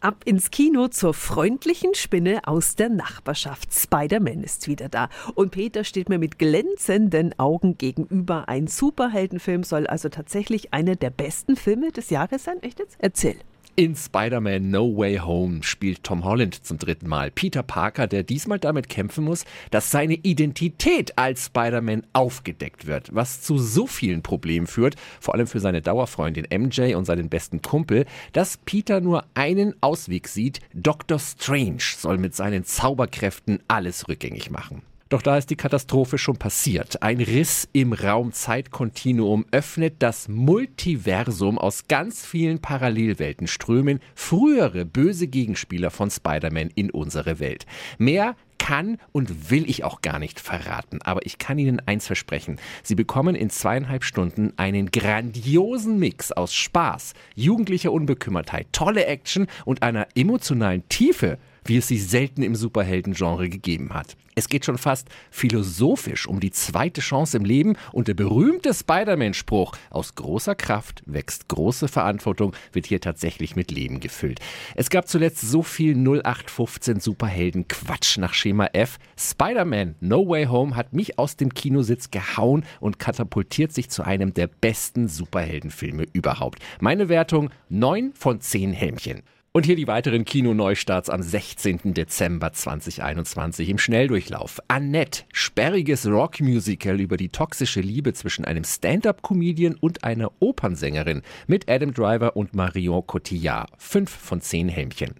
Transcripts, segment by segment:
Ab ins Kino zur freundlichen Spinne aus der Nachbarschaft. Spider-Man ist wieder da. Und Peter steht mir mit glänzenden Augen gegenüber. Ein Superheldenfilm soll also tatsächlich einer der besten Filme des Jahres sein. Echt jetzt? Erzähl. In Spider-Man No Way Home spielt Tom Holland zum dritten Mal Peter Parker, der diesmal damit kämpfen muss, dass seine Identität als Spider-Man aufgedeckt wird, was zu so vielen Problemen führt, vor allem für seine Dauerfreundin MJ und seinen besten Kumpel, dass Peter nur einen Ausweg sieht, Dr. Strange soll mit seinen Zauberkräften alles rückgängig machen. Doch da ist die Katastrophe schon passiert. Ein Riss im Raum-Zeit-Kontinuum öffnet das Multiversum aus ganz vielen Parallelwelten, strömen frühere böse Gegenspieler von Spider-Man in unsere Welt. Mehr kann und will ich auch gar nicht verraten. Aber ich kann Ihnen eins versprechen. Sie bekommen in zweieinhalb Stunden einen grandiosen Mix aus Spaß, jugendlicher Unbekümmertheit, tolle Action und einer emotionalen Tiefe, wie es sie selten im Superhelden-Genre gegeben hat. Es geht schon fast philosophisch um die zweite Chance im Leben und der berühmte Spider-Man-Spruch, aus großer Kraft wächst große Verantwortung, wird hier tatsächlich mit Leben gefüllt. Es gab zuletzt so viel 0815 Superhelden-Quatsch nach Schema F. Spider-Man No Way Home hat mich aus dem Kinositz gehauen und katapultiert sich zu einem der besten Superheldenfilme überhaupt. Meine Wertung 9 von 10 Helmchen. Und hier die weiteren Kinoneustarts am 16. Dezember 2021 im Schnelldurchlauf. Annette, sperriges Rockmusical über die toxische Liebe zwischen einem Stand-up-Comedian und einer Opernsängerin mit Adam Driver und Marion Cotillard. Fünf von zehn Helmchen.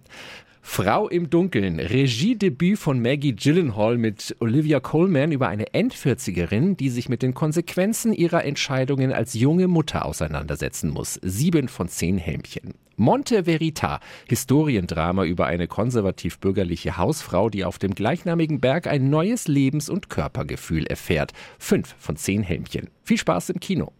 Frau im Dunkeln, Regiedebüt von Maggie Gyllenhaal mit Olivia Colman über eine Endvierzigerin, die sich mit den Konsequenzen ihrer Entscheidungen als junge Mutter auseinandersetzen muss. Sieben von zehn Helmchen. Monte Verita, Historiendrama über eine konservativ-bürgerliche Hausfrau, die auf dem gleichnamigen Berg ein neues Lebens- und Körpergefühl erfährt. Fünf von zehn Helmchen. Viel Spaß im Kino.